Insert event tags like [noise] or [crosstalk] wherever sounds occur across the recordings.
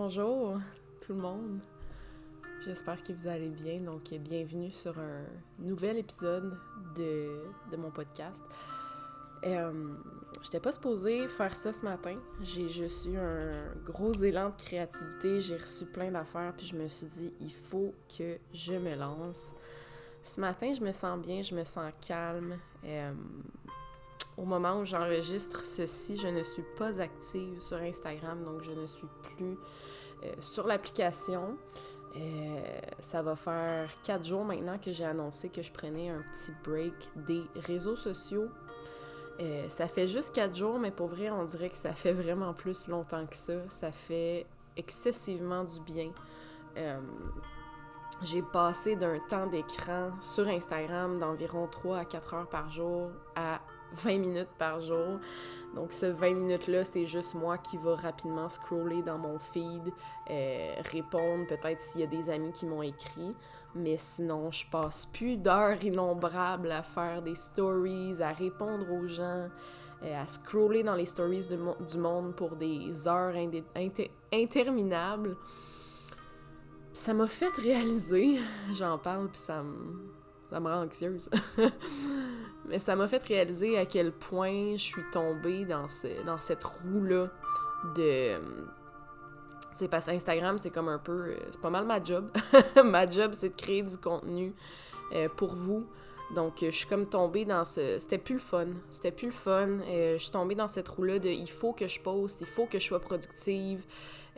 Bonjour tout le monde. J'espère que vous allez bien. Donc, bienvenue sur un nouvel épisode de, mon podcast. Euh, J'étais pas supposée faire ça ce matin. J'ai juste eu un gros élan de créativité. J'ai reçu plein d'affaires, puis je me suis dit, il faut que je me lance. Ce matin, je me sens bien, je me sens calme. Euh, au moment où j'enregistre ceci, je ne suis pas active sur Instagram, donc je ne suis plus euh, sur l'application. Euh, ça va faire quatre jours maintenant que j'ai annoncé que je prenais un petit break des réseaux sociaux. Euh, ça fait juste quatre jours, mais pour vrai, on dirait que ça fait vraiment plus longtemps que ça. Ça fait excessivement du bien. j'ai passé d'un temps d'écran sur Instagram d'environ 3 à 4 heures par jour à 20 minutes par jour. Donc, ce 20 minutes-là, c'est juste moi qui va rapidement scroller dans mon feed, euh, répondre peut-être s'il y a des amis qui m'ont écrit. Mais sinon, je passe plus d'heures innombrables à faire des stories, à répondre aux gens, euh, à scroller dans les stories du monde pour des heures interminables. Ça m'a fait réaliser, [laughs] j'en parle, puis ça ça me rend anxieuse. [laughs] Mais ça m'a fait réaliser à quel point je suis tombée dans, ce, dans cette roue-là de. Tu sais, parce que Instagram, c'est comme un peu. C'est pas mal ma job. [laughs] ma job, c'est de créer du contenu euh, pour vous. Donc, je suis comme tombée dans ce. C'était plus le fun. C'était plus le fun. Euh, je suis tombée dans cette roue-là de il faut que je poste, il faut que je sois productive,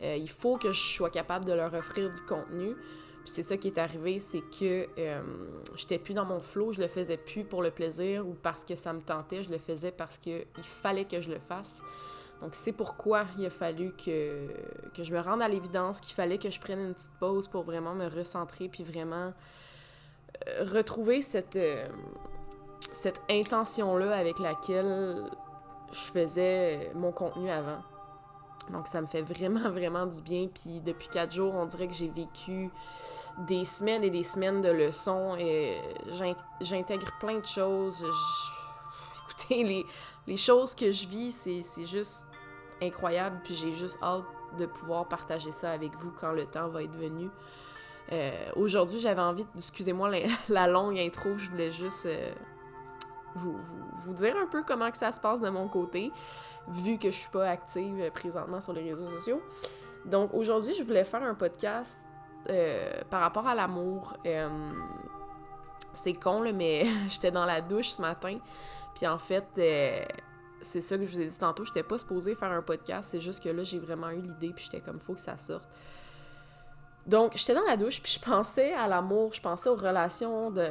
euh, il faut que je sois capable de leur offrir du contenu c'est ça qui est arrivé, c'est que euh, j'étais plus dans mon flow, je le faisais plus pour le plaisir ou parce que ça me tentait, je le faisais parce qu'il fallait que je le fasse. Donc c'est pourquoi il a fallu que, je me rende à l'évidence qu'il fallait que je prenne une petite pause pour vraiment me recentrer puis vraiment euh, retrouver cette, euh, cette intention-là avec laquelle je faisais mon contenu avant. Donc ça me fait vraiment, [laughs] vraiment du bien. Puis depuis quatre jours, on dirait que j'ai vécu des semaines et des semaines de leçons. Et j'intègre plein de choses. [laughs] Écoutez, les, les, choses que je vis, c'est juste incroyable. Puis j'ai juste hâte de pouvoir partager ça avec vous quand le temps va être venu. Euh, aujourd'hui, j'avais envie, excusez-moi [laughs] la, longue intro, je voulais juste euh, vous, vous, vous, dire un peu comment que ça se passe de mon côté vu que je suis pas active présentement sur les réseaux sociaux. Donc aujourd'hui, je voulais faire un podcast euh, par rapport à l'amour. Euh, c'est con, là, mais [laughs] j'étais dans la douche ce matin. Puis en fait, euh, c'est ça que je vous ai dit tantôt. J'étais pas supposée faire un podcast. C'est juste que là, j'ai vraiment eu l'idée. Puis j'étais comme, faut que ça sorte. Donc, j'étais dans la douche. Puis je pensais à l'amour. Je pensais aux relations de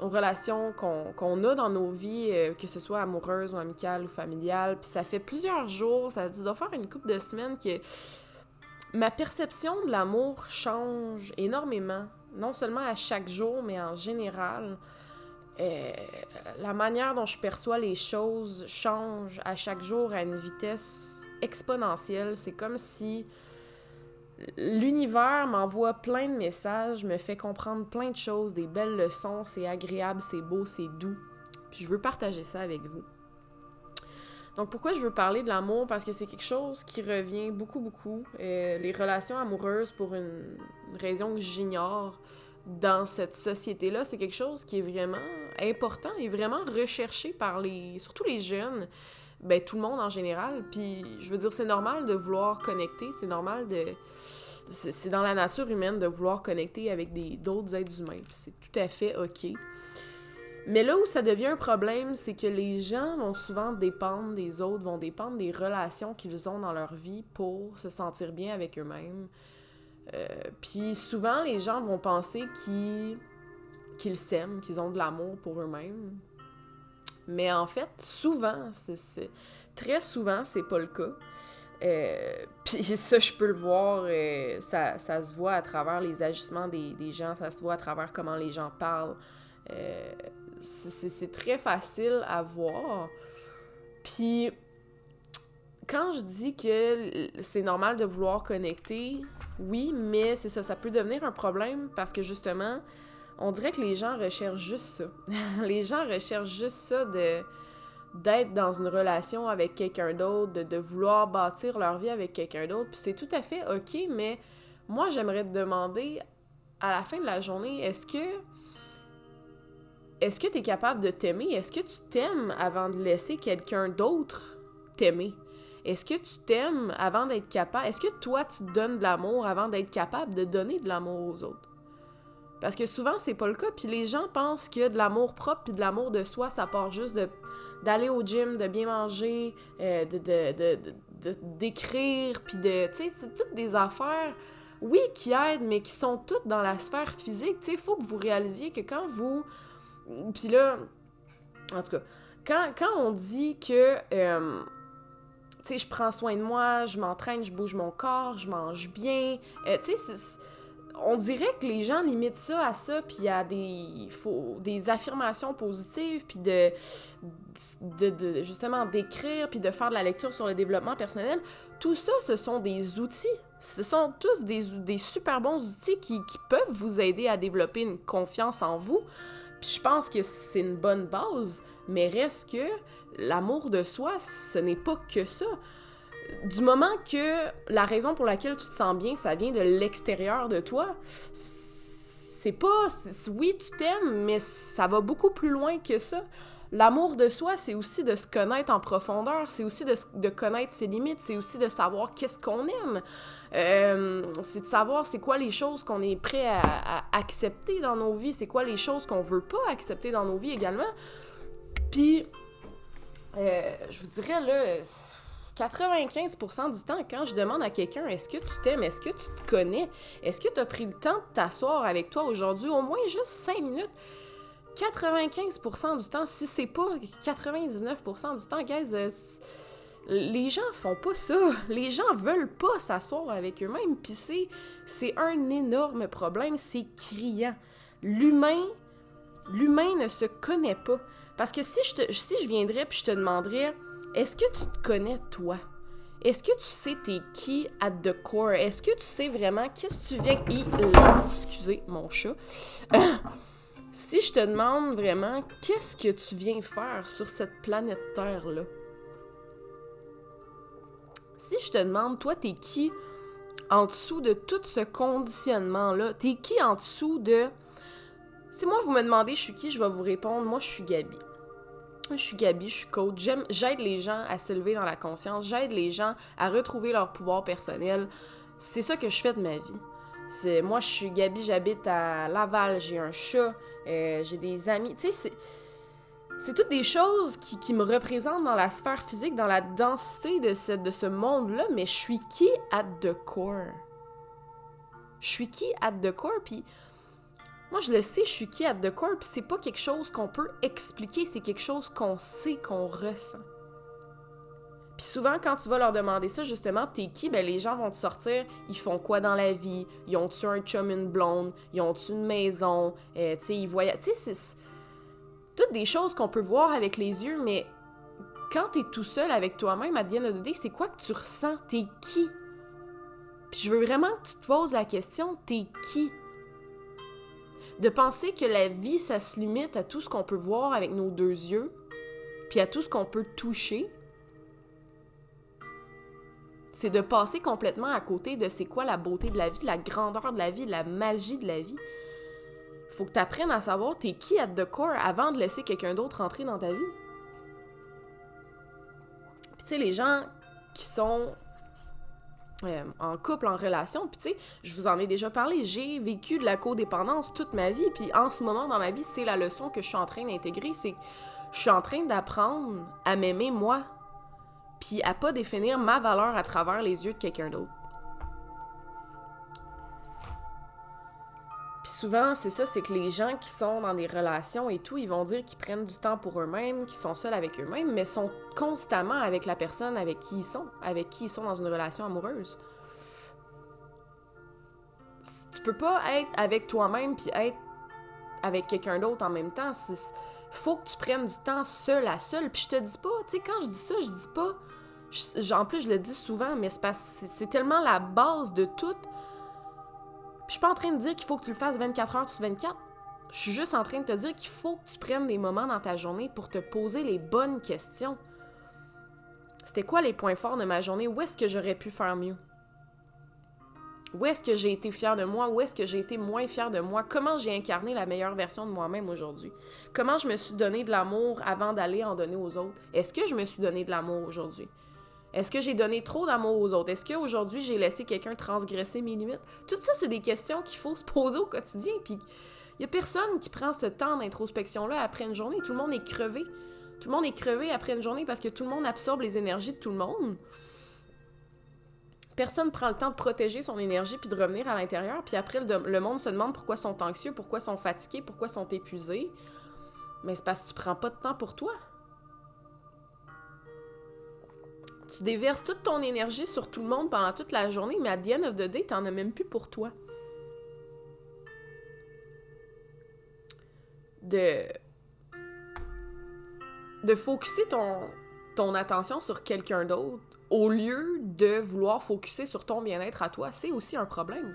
aux relations qu'on a dans nos vies, euh, que ce soit amoureuses ou amicales ou familiales. Puis ça fait plusieurs jours, ça doit faire une couple de semaines que ma perception de l'amour change énormément. Non seulement à chaque jour, mais en général. Euh, la manière dont je perçois les choses change à chaque jour à une vitesse exponentielle. C'est comme si l'univers m'envoie plein de messages, me fait comprendre plein de choses, des belles leçons, c'est agréable, c'est beau, c'est doux. Puis je veux partager ça avec vous. Donc pourquoi je veux parler de l'amour? Parce que c'est quelque chose qui revient beaucoup beaucoup. Euh, les relations amoureuses, pour une raison que j'ignore dans cette société-là, c'est quelque chose qui est vraiment important et vraiment recherché par les, surtout les jeunes ben, tout le monde en général. Puis, je veux dire, c'est normal de vouloir connecter, c'est normal de... C'est dans la nature humaine de vouloir connecter avec d'autres êtres humains, c'est tout à fait OK. Mais là où ça devient un problème, c'est que les gens vont souvent dépendre des autres, vont dépendre des relations qu'ils ont dans leur vie pour se sentir bien avec eux-mêmes. Euh, puis souvent, les gens vont penser qu'ils s'aiment, qu'ils ont de l'amour pour eux-mêmes, mais en fait, souvent, c'est très souvent, c'est pas le cas. Euh, puis [laughs] ça, je peux le voir, euh, ça, ça, se voit à travers les agissements des, gens, ça se voit à travers comment les gens parlent. Euh, c'est très facile à voir. Puis quand je dis que c'est normal de vouloir connecter, oui, mais c'est ça, ça peut devenir un problème parce que justement, on dirait que les gens recherchent juste ça. [laughs] les gens recherchent juste ça d'être dans une relation avec quelqu'un d'autre, de, de, vouloir bâtir leur vie avec quelqu'un d'autre. Puis c'est tout à fait OK, mais moi, j'aimerais te demander, à la fin de la journée, est-ce que est-ce que tu es capable de t'aimer? Est-ce que tu t'aimes avant de laisser quelqu'un d'autre t'aimer? Est-ce que tu t'aimes avant d'être capable? Est-ce que toi, tu donnes de l'amour avant d'être capable de donner de l'amour aux autres? Parce que souvent, c'est pas le cas. Puis les gens pensent que de l'amour propre puis de l'amour de soi, ça part juste de d'aller au gym, de bien manger, euh, de, de, d'écrire, puis de... Tu sais, c'est toutes des affaires, oui, qui aident, mais qui sont toutes dans la sphère physique. Tu sais, il faut que vous réalisiez que quand vous puis là, en tout cas, quand, quand on dit que, euh, tu sais, je prends soin de moi, je m'entraîne, je bouge mon corps, je mange bien, euh, tu sais, on dirait que les gens limitent ça à ça, puis à des, faut, des affirmations positives, puis de, justement d'écrire, puis de faire de la lecture sur le développement personnel. Tout ça, ce sont des outils. Ce sont tous des, des super bons outils qui, qui peuvent vous aider à développer une confiance en vous. Puis je pense que c'est une bonne base, mais reste que l'amour de soi, ce n'est pas que ça. Du moment que la raison pour laquelle tu te sens bien, ça vient de l'extérieur de toi, c'est pas. Oui, tu t'aimes, mais ça va beaucoup plus loin que ça. L'amour de soi, c'est aussi de se connaître en profondeur, c'est aussi de, connaître ses limites, c'est aussi de savoir qu'est-ce qu'on aime. Euh, c'est de savoir c'est quoi les choses qu'on est prêt à, accepter dans nos vies, c'est quoi les choses qu'on veut pas accepter dans nos vies également. Puis, euh, je vous dirais là, 95% du temps, quand je demande à quelqu'un est-ce que tu t'aimes, est-ce que tu te connais, est-ce que tu as pris le temps de t'asseoir avec toi aujourd'hui, au moins juste 5 minutes, 95% du temps, si c'est pas 99% du temps, guys, euh, les gens font pas ça. Les gens veulent pas s'asseoir avec eux-mêmes, c'est, c'est un énorme problème, c'est criant. L'humain, l'humain ne se connaît pas. Parce que si je, te, si je viendrais puis je te demanderais, est-ce que tu te connais toi? Est-ce que tu sais t'es qui at the core? Est-ce que tu sais vraiment qu'est-ce que tu viens... Excusez mon chat. [laughs] Si je te demande vraiment qu'est-ce que tu viens faire sur cette planète Terre-là, si je te demande, toi, t'es qui en dessous de tout ce conditionnement-là? T'es qui en dessous de... Si moi, vous me demandez je suis qui, je vais vous répondre, moi, je suis Gabi. Je suis Gabi, je suis coach. J'aide les gens à s'élever dans la conscience. J'aide les gens à retrouver leur pouvoir personnel. C'est ça que je fais de ma vie. Moi, je suis Gabi, j'habite à Laval, j'ai un chat, euh, j'ai des amis. Tu sais, c'est. C'est toutes des choses qui, me représentent dans la sphère physique, dans la densité de ce, de ce monde-là, mais je suis qui at the core? Je suis qui at the core? Puis moi, je le sais, je suis qui at the core, puis c'est pas quelque chose qu'on peut expliquer, c'est quelque chose qu'on sait, qu'on ressent. Puis souvent, quand tu vas leur demander ça, justement, t'es qui? Ben, les gens vont te sortir, ils font quoi dans la vie? Ils ont-tu un chum, une blonde? Ils ont-tu une maison? Euh, tu sais, ils voyagent. Tu sais, c'est toutes des choses qu'on peut voir avec les yeux, mais quand t'es tout seul avec toi-même, à Diane de c'est quoi que tu ressens? T'es qui? Puis je veux vraiment que tu te poses la question, t'es qui? De penser que la vie, ça se limite à tout ce qu'on peut voir avec nos deux yeux, puis à tout ce qu'on peut toucher, c'est de passer complètement à côté de c'est quoi la beauté de la vie, la grandeur de la vie, la magie de la vie. Faut que tu apprennes à savoir t'es qui at the core avant de laisser quelqu'un d'autre entrer dans ta vie. Puis tu sais, les gens qui sont euh, en couple, en relation, puis tu sais, je vous en ai déjà parlé, j'ai vécu de la codépendance toute ma vie, puis en ce moment dans ma vie, c'est la leçon que je suis en train d'intégrer, c'est que je suis en train d'apprendre à m'aimer moi, puis à pas définir ma valeur à travers les yeux de quelqu'un d'autre. Puis souvent, c'est ça, c'est que les gens qui sont dans des relations et tout, ils vont dire qu'ils prennent du temps pour eux-mêmes, qu'ils sont seuls avec eux-mêmes, mais sont constamment avec la personne avec qui ils sont, avec qui ils sont dans une relation amoureuse. Tu peux pas être avec toi-même puis être avec quelqu'un d'autre en même temps faut que tu prennes du temps seul à seul. Puis je te dis pas, tu sais, quand je dis ça, je dis pas. en plus, je le dis souvent, mais c'est c'est tellement la base de tout. Je suis pas en train de dire qu'il faut que tu le fasses 24 heures sur 24. Je suis juste en train de te dire qu'il faut que tu prennes des moments dans ta journée pour te poser les bonnes questions. C'était quoi les points forts de ma journée? Où est-ce que j'aurais pu faire mieux? Où est-ce que j'ai été fière de moi? Où est-ce que j'ai été moins fière de moi? Comment j'ai incarné la meilleure version de moi-même aujourd'hui? Comment je me suis donné de l'amour avant d'aller en donner aux autres? Est-ce que je me suis donné de l'amour aujourd'hui? Est-ce que j'ai donné trop d'amour aux autres? Est-ce qu'aujourd'hui j'ai laissé quelqu'un transgresser mes limites? Tout ça, c'est des questions qu'il faut se poser au quotidien. Puis il y a personne qui prend ce temps d'introspection-là après une journée. Tout le monde est crevé. Tout le monde est crevé après une journée parce que tout le monde absorbe les énergies de tout le monde. Personne prend le temps de protéger son énergie puis de revenir à l'intérieur. Puis après, le, monde se demande pourquoi sont anxieux, pourquoi sont fatigués, pourquoi sont épuisés. Mais c'est parce que tu prends pas de temps pour toi. Tu déverses toute ton énergie sur tout le monde pendant toute la journée, mais à the end of the day, t'en as même plus pour toi. De de focuser ton, ton attention sur quelqu'un d'autre au lieu de vouloir focuser sur ton bien-être à toi, c'est aussi un problème.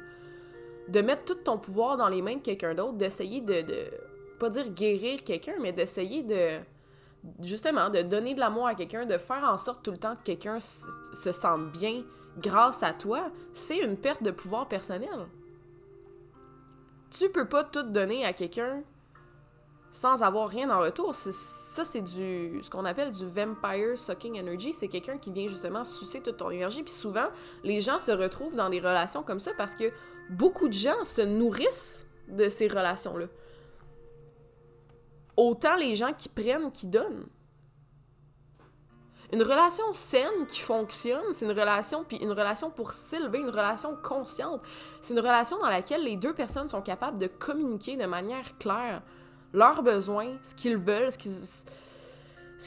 De mettre tout ton pouvoir dans les mains de quelqu'un d'autre, d'essayer de, de, pas dire guérir quelqu'un, mais d'essayer de, justement, de donner de l'amour à quelqu'un, de faire en sorte tout le temps que quelqu'un se sente bien grâce à toi, c'est une perte de pouvoir personnel. Tu peux pas tout donner à quelqu'un sans avoir rien en retour. Ça, c'est du ce qu'on appelle du vampire sucking energy. C'est quelqu'un qui vient justement sucer toute ton énergie. Puis souvent, les gens se retrouvent dans des relations comme ça parce que beaucoup de gens se nourrissent de ces relations-là. Autant les gens qui prennent, qui donnent. Une relation saine qui fonctionne, c'est une relation puis une relation pour s'élever, une relation consciente. C'est une relation dans laquelle les deux personnes sont capables de communiquer de manière claire leurs besoins, ce qu'ils veulent, ce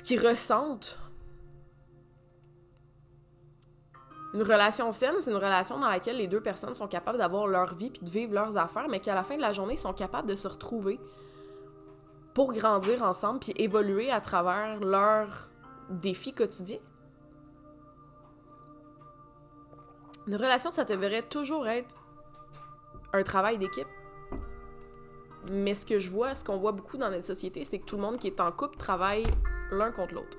qu'ils, ressentent. Une relation saine, c'est une relation dans laquelle les deux personnes sont capables d'avoir leur vie puis de vivre leurs affaires, mais qu'à la fin de la journée, ils sont capables de se retrouver pour grandir ensemble puis évoluer à travers leurs défis quotidiens? Une relation, ça devrait toujours être un travail d'équipe? Mais ce que je vois, ce qu'on voit beaucoup dans notre société, c'est que tout le monde qui est en couple travaille l'un contre l'autre.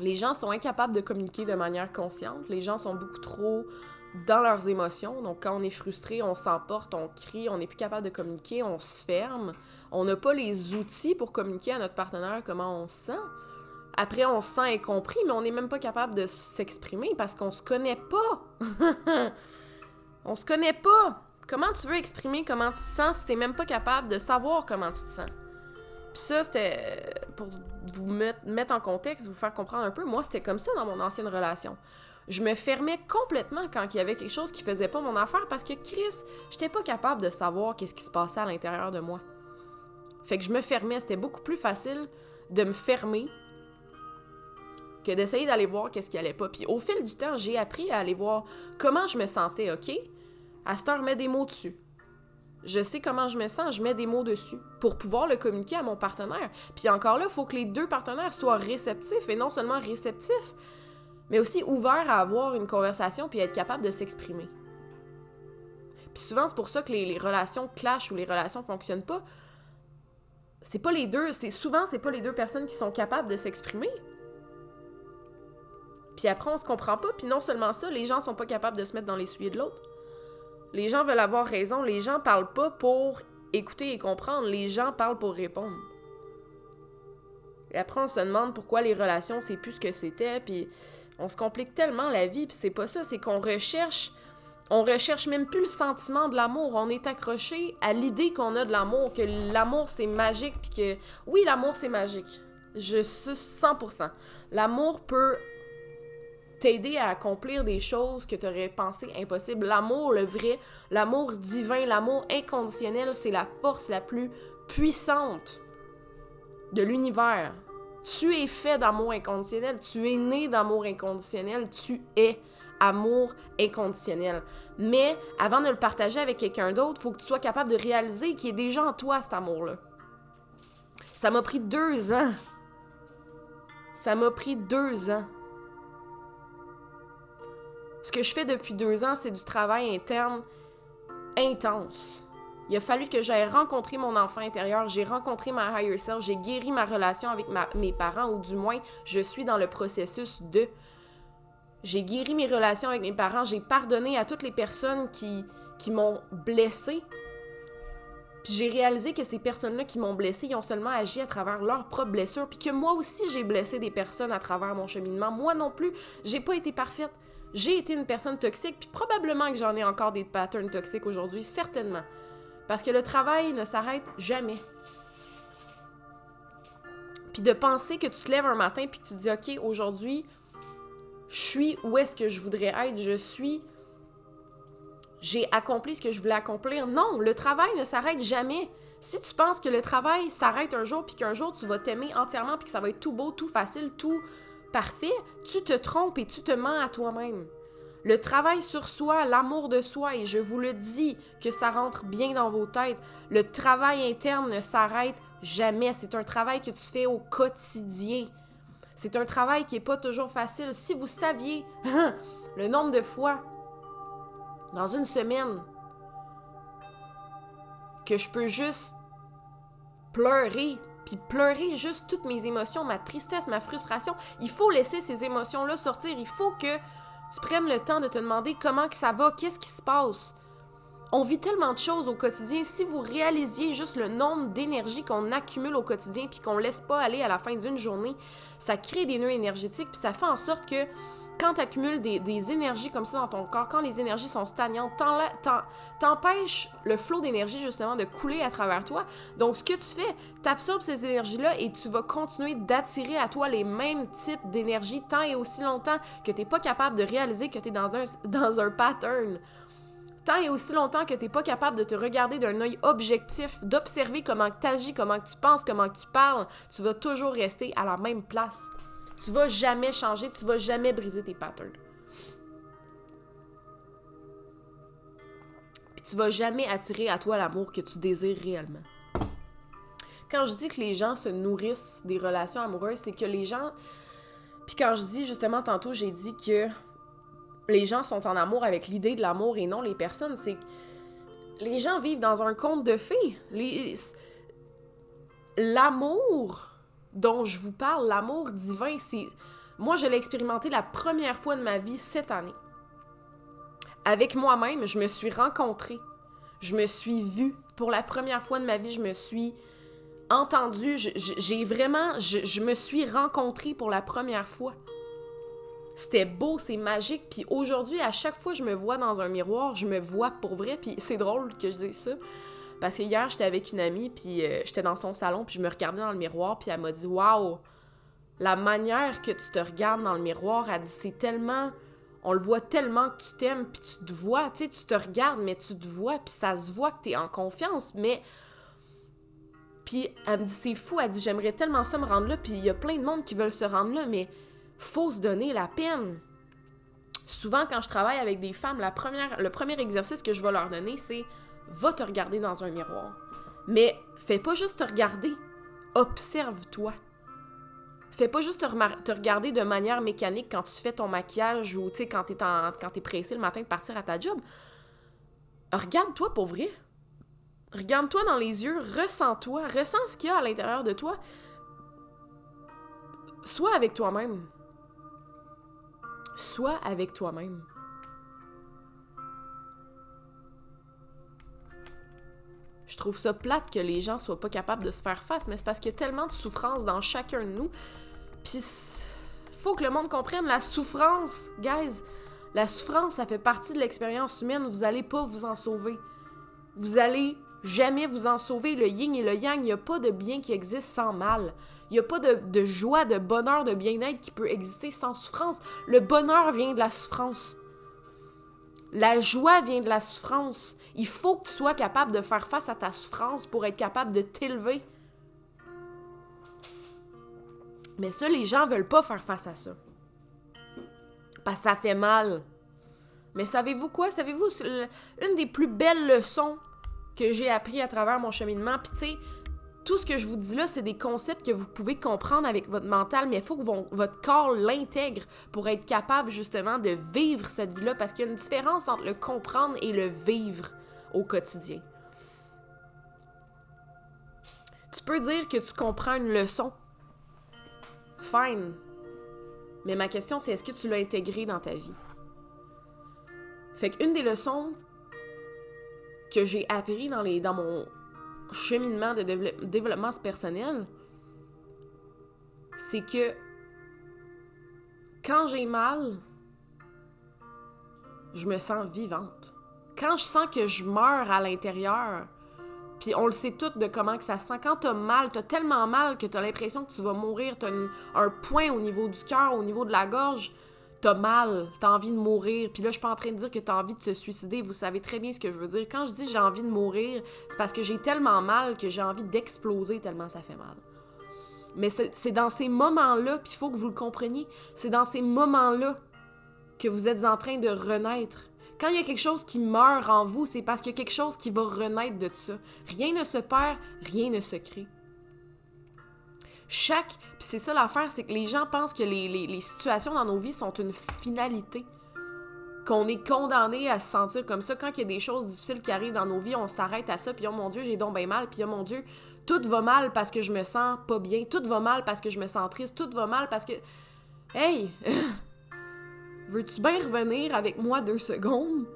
Les gens sont incapables de communiquer de manière consciente. Les gens sont beaucoup trop dans leurs émotions. Donc, quand on est frustré, on s'emporte, on crie, on n'est plus capable de communiquer, on se ferme. On n'a pas les outils pour communiquer à notre partenaire comment on se sent. Après, on se sent incompris, mais on n'est même pas capable de s'exprimer parce qu'on se connaît pas. [laughs] on se connaît pas. Comment tu veux exprimer comment tu te sens si t'es même pas capable de savoir comment tu te sens? Puis ça, c'était pour vous mettre, en contexte, vous faire comprendre un peu. Moi, c'était comme ça dans mon ancienne relation. Je me fermais complètement quand il y avait quelque chose qui faisait pas mon affaire parce que Chris, j'étais pas capable de savoir qu'est-ce qui se passait à l'intérieur de moi. Fait que je me fermais. C'était beaucoup plus facile de me fermer que d'essayer d'aller voir qu'est-ce qui allait pas. Puis au fil du temps, j'ai appris à aller voir comment je me sentais, OK? À cette heure, des mots dessus. Je sais comment je me sens, je mets des mots dessus pour pouvoir le communiquer à mon partenaire. Puis encore là, il faut que les deux partenaires soient réceptifs et non seulement réceptifs, mais aussi ouverts à avoir une conversation puis être capables de s'exprimer. Puis souvent, c'est pour ça que les, relations clashent ou les relations fonctionnent pas. C'est pas les deux, c'est souvent c'est pas les deux personnes qui sont capables de s'exprimer. Puis après, on se comprend pas. Puis non seulement ça, les gens sont pas capables de se mettre dans les souliers de l'autre. Les gens veulent avoir raison. Les gens parlent pas pour écouter et comprendre. Les gens parlent pour répondre. Et après, on se demande pourquoi les relations, c'est plus ce que c'était. Puis on se complique tellement la vie. Puis c'est pas ça. C'est qu'on recherche. On recherche même plus le sentiment de l'amour. On est accroché à l'idée qu'on a de l'amour, que l'amour c'est magique, puis que oui, l'amour c'est magique. Je suis 100%. L'amour peut t'aider à accomplir des choses que tu aurais pensé impossibles. L'amour, le vrai, l'amour divin, l'amour inconditionnel, c'est la force la plus puissante de l'univers. Tu es fait d'amour inconditionnel, tu es né d'amour inconditionnel, tu es amour inconditionnel. Mais avant de le partager avec quelqu'un d'autre, il faut que tu sois capable de réaliser qu'il y a déjà en toi cet amour-là. Ça m'a pris deux ans. Ça m'a pris deux ans ce que je fais depuis deux ans, c'est du travail interne intense. Il a fallu que j'aille rencontrer mon enfant intérieur, j'ai rencontré ma higher self, j'ai guéri ma relation avec mes parents, ou du moins, je suis dans le processus de. J'ai guéri mes relations avec mes parents, j'ai pardonné à toutes les personnes qui, qui m'ont blessé. Puis j'ai réalisé que ces personnes-là qui m'ont blessé, ils ont seulement agi à travers leurs propres blessures, puis que moi aussi j'ai blessé des personnes à travers mon cheminement. Moi non plus, j'ai pas été parfaite. J'ai été une personne toxique, puis probablement que j'en ai encore des patterns toxiques aujourd'hui, certainement. Parce que le travail ne s'arrête jamais. Puis de penser que tu te lèves un matin puis que tu te dis OK, aujourd'hui, je suis où est-ce que je voudrais être, je suis j'ai accompli ce que je voulais accomplir. Non, le travail ne s'arrête jamais. Si tu penses que le travail s'arrête un jour puis qu'un jour tu vas t'aimer entièrement puis que ça va être tout beau, tout facile, tout parfait, tu te trompes et tu te mens à toi-même. Le travail sur soi, l'amour de soi, et je vous le dis que ça rentre bien dans vos têtes, le travail interne ne s'arrête jamais. C'est un travail que tu fais au quotidien. C'est un travail qui n'est pas toujours facile. Si vous saviez le nombre de fois dans une semaine que je peux juste pleurer, puis pleurer juste toutes mes émotions, ma tristesse, ma frustration. Il faut laisser ces émotions-là sortir. Il faut que tu prennes le temps de te demander comment ça va, qu'est-ce qui se passe. On vit tellement de choses au quotidien. Si vous réalisiez juste le nombre d'énergie qu'on accumule au quotidien puis qu'on laisse pas aller à la fin d'une journée, ça crée des nœuds énergétiques puis ça fait en sorte que quand tu accumules des, énergies comme ça dans ton corps, quand les énergies sont stagnantes, t'empêches le flot d'énergie justement de couler à travers toi. Donc, ce que tu fais, t'absorbes ces énergies-là et tu vas continuer d'attirer à toi les mêmes types d'énergie tant et aussi longtemps que tu n'es pas capable de réaliser que tu es dans un, [laughs] dans un pattern. Tant et aussi longtemps que tu n'es pas capable de te regarder d'un œil objectif, d'observer comment tu agis, comment tu penses, comment tu parles, tu vas toujours rester à la même place. Tu vas jamais changer, tu vas jamais briser tes patterns. Puis tu vas jamais attirer à toi l'amour que tu désires réellement. Quand je dis que les gens se nourrissent des relations amoureuses, c'est que les gens. Puis quand je dis justement tantôt, j'ai dit que les gens sont en amour avec l'idée de l'amour et non les personnes, c'est que les gens vivent dans un conte de fées. L'amour dont je vous parle, l'amour divin, c'est... Moi, je l'ai expérimenté la première fois de ma vie cette année. Avec moi-même, je me suis rencontrée. Je me suis vue. Pour la première fois de ma vie, je me suis entendue. J'ai vraiment... Je, me suis rencontrée pour la première fois. C'était beau, c'est magique. Puis aujourd'hui, à chaque fois que je me vois dans un miroir, je me vois pour vrai. Puis c'est drôle que je dise ça. Parce que hier, j'étais avec une amie, puis euh, j'étais dans son salon, puis je me regardais dans le miroir, puis elle m'a dit Waouh, la manière que tu te regardes dans le miroir, elle dit C'est tellement. On le voit tellement que tu t'aimes, puis tu te vois, tu sais, tu te regardes, mais tu te vois, puis ça se voit que tu es en confiance, mais. Puis elle me dit C'est fou, elle dit J'aimerais tellement ça me rendre là, puis il y a plein de monde qui veulent se rendre là, mais faut se donner la peine. Souvent, quand je travaille avec des femmes, la première, le premier exercice que je vais leur donner, c'est va te regarder dans un miroir. Mais fais pas juste te regarder, observe-toi. Fais pas juste te, regarder de manière mécanique quand tu fais ton maquillage ou quand tu es, es pressé le matin de partir à ta job. Regarde-toi pour. Regarde-toi dans les yeux, ressens-toi, ressens ce qu'il y a à l'intérieur de toi. Sois avec toi-même. Sois avec toi-même. Je trouve ça plate que les gens soient pas capables de se faire face, mais c'est parce qu'il y a tellement de souffrance dans chacun de nous. Puis faut que le monde comprenne la souffrance, guys. La souffrance, ça fait partie de l'expérience humaine. Vous allez pas vous en sauver. Vous allez jamais vous en sauver. Le yin et le yang, il n'y a pas de bien qui existe sans mal. Il n'y a pas de, de joie, de bonheur, de bien-être qui peut exister sans souffrance. Le bonheur vient de la souffrance. La joie vient de la souffrance. Il faut que tu sois capable de faire face à ta souffrance pour être capable de t'élever. Mais ça, les gens veulent pas faire face à ça. Parce que ça fait mal. Mais savez-vous quoi? Savez-vous, une des plus belles leçons que j'ai appris à travers mon cheminement, puis tu sais, tout ce que je vous dis là, c'est des concepts que vous pouvez comprendre avec votre mental, mais il faut que votre corps l'intègre pour être capable justement de vivre cette vie-là, parce qu'il y a une différence entre le comprendre et le vivre au quotidien. Tu peux dire que tu comprends une leçon. Fine. Mais ma question, c'est est-ce que tu l'as intégré dans ta vie? Fait qu'une des leçons que j'ai appris dans, les, dans mon cheminement de développement personnel, c'est que quand j'ai mal, je me sens vivante. Quand je sens que je meurs à l'intérieur, puis on le sait toutes de comment que ça sent. Quand t'as mal, t'as tellement mal que t'as l'impression que tu vas mourir. T'as un point au niveau du cœur, au niveau de la gorge. T'as mal, t'as envie de mourir. Puis là, je suis pas en train de dire que t'as envie de te suicider. Vous savez très bien ce que je veux dire. Quand je dis j'ai envie de mourir, c'est parce que j'ai tellement mal que j'ai envie d'exploser tellement ça fait mal. Mais c'est dans ces moments-là, puis il faut que vous le compreniez, c'est dans ces moments-là que vous êtes en train de renaître. Quand il y a quelque chose qui meurt en vous, c'est parce qu'il y a quelque chose qui va renaître de ça. Rien ne se perd, rien ne se crée. Chaque. Puis c'est ça l'affaire, c'est que les gens pensent que les, situations dans nos vies sont une finalité. Qu'on est condamné à se sentir comme ça. Quand il y a des choses difficiles qui arrivent dans nos vies, on s'arrête à ça, puis oh mon Dieu, j'ai donc bien mal, puis oh mon Dieu, tout va mal parce que je me sens pas bien, tout va mal parce que je me sens triste, tout va mal parce que. Hey! [laughs] Veux-tu bien revenir avec moi deux secondes?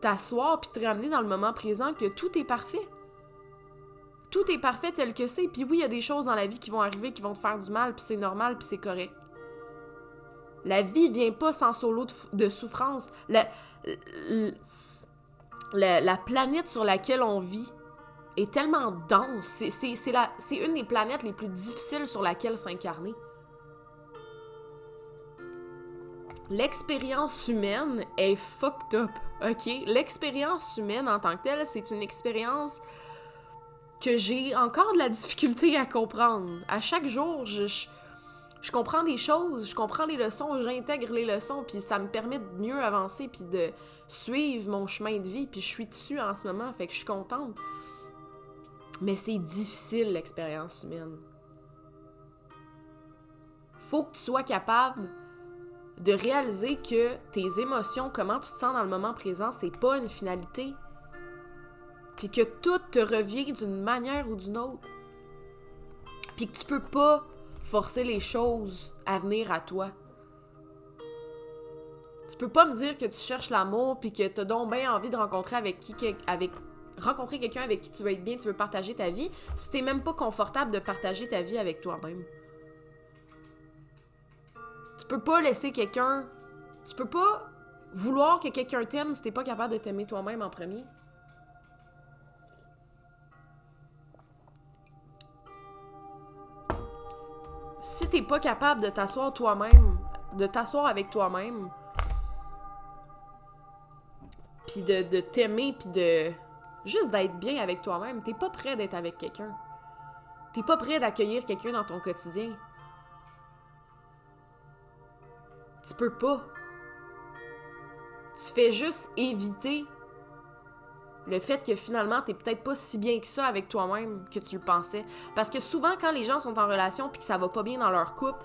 T'asseoir puis te ramener dans le moment présent que tout est parfait. Tout est parfait tel que c'est. Puis oui, il y a des choses dans la vie qui vont arriver qui vont te faire du mal, puis c'est normal, puis c'est correct. La vie vient pas sans solo de, souffrance. La, la, planète sur laquelle on vit est tellement dense. C'est une des planètes les plus difficiles sur laquelle s'incarner. L'expérience humaine est fucked up, ok? L'expérience humaine en tant que telle, c'est une expérience que j'ai encore de la difficulté à comprendre. À chaque jour, je, je, comprends des choses, je comprends les leçons, j'intègre les leçons, puis ça me permet de mieux avancer, puis de suivre mon chemin de vie, puis je suis dessus en ce moment, fait que je suis contente. Mais c'est difficile, l'expérience humaine. Faut que tu sois capable de réaliser que tes émotions, comment tu te sens dans le moment présent, c'est pas une finalité. Puis que tout te revient d'une manière ou d'une autre. Puis que tu peux pas forcer les choses à venir à toi. Tu peux pas me dire que tu cherches l'amour puis que t'as donc bien envie de rencontrer avec qui avec rencontrer quelqu'un avec qui tu veux être bien, tu veux partager ta vie, si t'es même pas confortable de partager ta vie avec toi-même. Tu peux pas laisser quelqu'un. Tu peux pas vouloir que quelqu'un t'aime si t'es pas capable de t'aimer toi-même en premier. Si t'es pas capable de t'asseoir toi-même, de t'asseoir avec toi-même, puis de, t'aimer, puis de juste d'être bien avec toi-même, t'es pas prêt d'être avec quelqu'un. T'es pas prêt d'accueillir quelqu'un dans ton quotidien. Tu peux pas. Tu fais juste éviter le fait que finalement, t'es peut-être pas si bien que ça avec toi-même que tu le pensais. Parce que souvent, quand les gens sont en relation puis que ça va pas bien dans leur couple,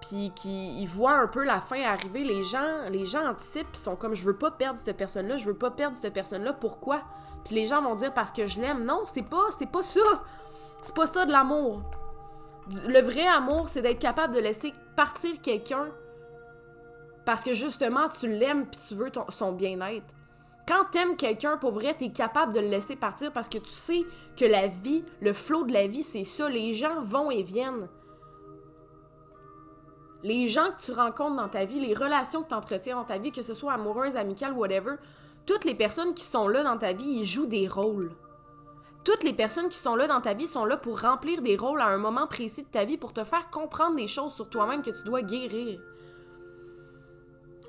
puis qu'ils voient un peu la fin arriver, les gens, les gens anticipent, sont comme je veux pas perdre cette personne-là, je veux pas perdre cette personne-là, pourquoi? Puis les gens vont dire parce que je l'aime. Non, c'est pas, c'est pas ça. C'est pas ça de l'amour. Le vrai amour, c'est d'être capable de laisser partir quelqu'un parce que justement, tu l'aimes puis tu veux son bien-être. Quand t'aimes quelqu'un, pour vrai, t'es capable de le laisser partir parce que tu sais que la vie, le flot de la vie, c'est ça. Les gens vont et viennent. Les gens que tu rencontres dans ta vie, les relations que tu entretiens dans ta vie, que ce soit amoureuse, amicale, whatever, toutes les personnes qui sont là dans ta vie, ils jouent des rôles. Toutes les personnes qui sont là dans ta vie sont là pour remplir des rôles à un moment précis de ta vie, pour te faire comprendre des choses sur toi-même que tu dois guérir.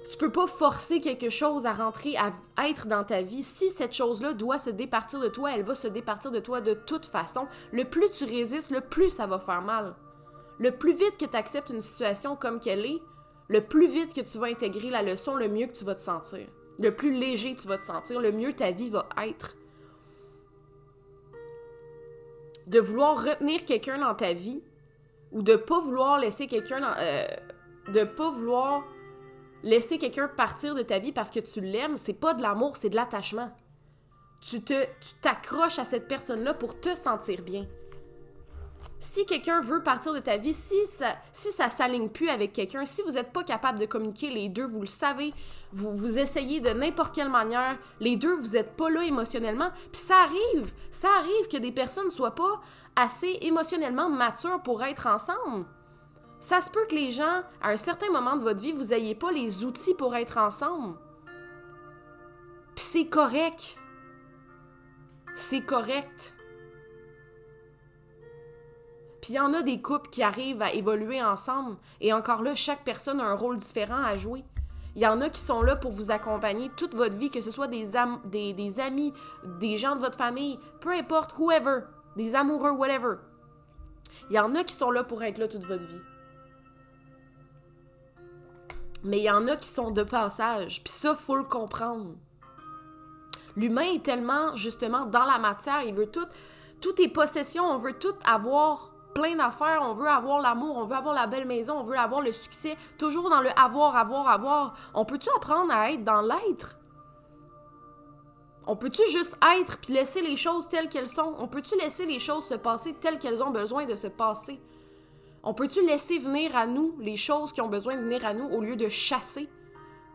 Tu peux pas forcer quelque chose à rentrer, à être dans ta vie. Si cette chose-là doit se départir de toi, elle va se départir de toi de toute façon. Le plus tu résistes, le plus ça va faire mal. Le plus vite que tu acceptes une situation comme qu'elle est, le plus vite que tu vas intégrer la leçon, le mieux que tu vas te sentir. Le plus léger tu vas te sentir, le mieux ta vie va être de vouloir retenir quelqu'un dans ta vie ou de pas vouloir laisser quelqu'un dans, euh, de pas vouloir laisser quelqu'un partir de ta vie parce que tu l'aimes, c'est pas de l'amour, c'est de l'attachement. tu te tu t'accroches à cette personne-là pour te sentir bien. Si quelqu'un veut partir de ta vie, si ça si ça s'aligne plus avec quelqu'un, si vous n'êtes pas capable de communiquer les deux, vous le savez, vous vous essayez de n'importe quelle manière, les deux vous êtes pas là émotionnellement, puis ça arrive, ça arrive que des personnes soient pas assez émotionnellement matures pour être ensemble. Ça se peut que les gens, à un certain moment de votre vie, vous n'ayez pas les outils pour être ensemble. Puis c'est correct. C'est correct. Puis il y en a des couples qui arrivent à évoluer ensemble. Et encore là, chaque personne a un rôle différent à jouer. Il y en a qui sont là pour vous accompagner toute votre vie, que ce soit des, des, des amis, des gens de votre famille, peu importe, whoever, des amoureux, whatever. Il y en a qui sont là pour être là toute votre vie. Mais il y en a qui sont de passage, puis ça, faut le comprendre. L'humain est tellement, justement, dans la matière, il veut tout, toutes tes possessions, on veut tout avoir plein d'affaires, on veut avoir l'amour, on veut avoir la belle maison, on veut avoir le succès, toujours dans le avoir, avoir, avoir. On peut-tu apprendre à être dans l'être? On peut-tu juste être puis laisser les choses telles qu'elles sont? On peut-tu laisser les choses se passer telles qu'elles ont besoin de se passer? On peut-tu laisser venir à nous les choses qui ont besoin de venir à nous au lieu de chasser?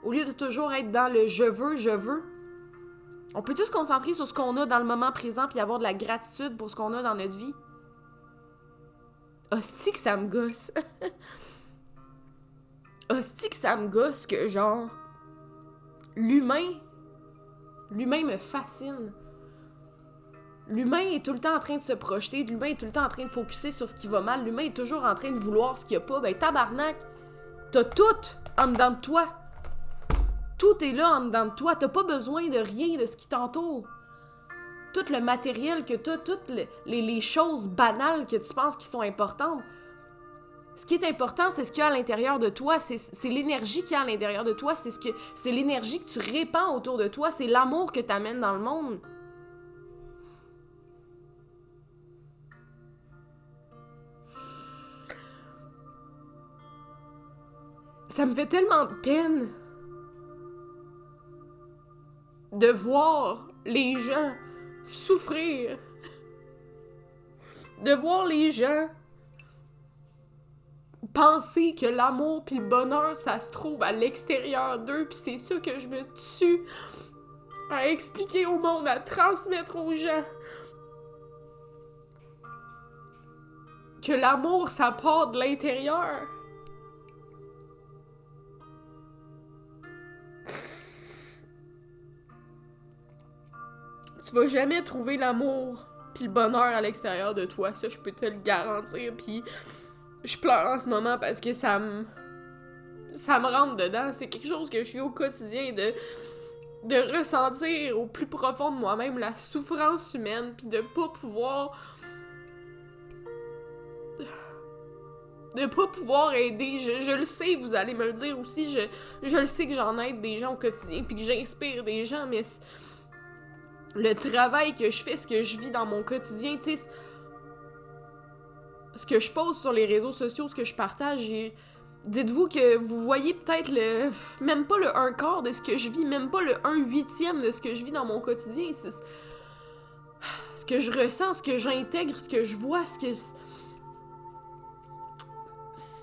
Au lieu de toujours être dans le je veux, je veux? On peut-tu se concentrer sur ce qu'on a dans le moment présent puis avoir de la gratitude pour ce qu'on a dans notre vie? hostie que ça me gosse. [laughs] hostie que ça me gosse que genre l'humain l'humain me fascine. L'humain est tout le temps en train de se projeter, l'humain est tout le temps en train de focuser sur ce qui va mal, l'humain est toujours en train de vouloir ce qu'il n'y a pas. Ben tabarnak, t'as tout en dedans de toi. Tout est là en dedans de toi, t'as pas besoin de rien de ce qui t'entoure tout le matériel que tu as, toutes les, choses banales que tu penses qui sont importantes. Ce qui est important, c'est ce qu'il y a à l'intérieur de toi, c'est l'énergie qu'il y a à l'intérieur de toi, c'est c'est l'énergie que tu répands autour de toi, c'est l'amour que tu amènes dans le monde. Ça me fait tellement de peine de voir les gens souffrir. De voir les gens penser que l'amour puis le bonheur, ça se trouve à l'extérieur d'eux, puis c'est ça que je me tue à expliquer au monde, à transmettre aux gens. Que l'amour, ça part de l'intérieur. Tu vas jamais trouver l'amour puis le bonheur à l'extérieur de toi. Ça, je peux te le garantir. Puis je pleure en ce moment parce que ça me. Ça me rentre dedans. C'est quelque chose que je suis au quotidien de de ressentir au plus profond de moi-même la souffrance humaine, puis de pas pouvoir. de pas pouvoir aider. Je, je, le sais, vous allez me le dire aussi. Je, je le sais que j'en aide des gens au quotidien, puis que j'inspire des gens, mais le travail que je fais, ce que je vis dans mon quotidien, tu sais, ce que je pose sur les réseaux sociaux, ce que je partage, dites-vous que vous voyez peut-être le même pas le un quart de ce que je vis, même pas le un huitième de ce que je vis dans mon quotidien. Ce que je ressens, ce que j'intègre, ce que je vois, ce que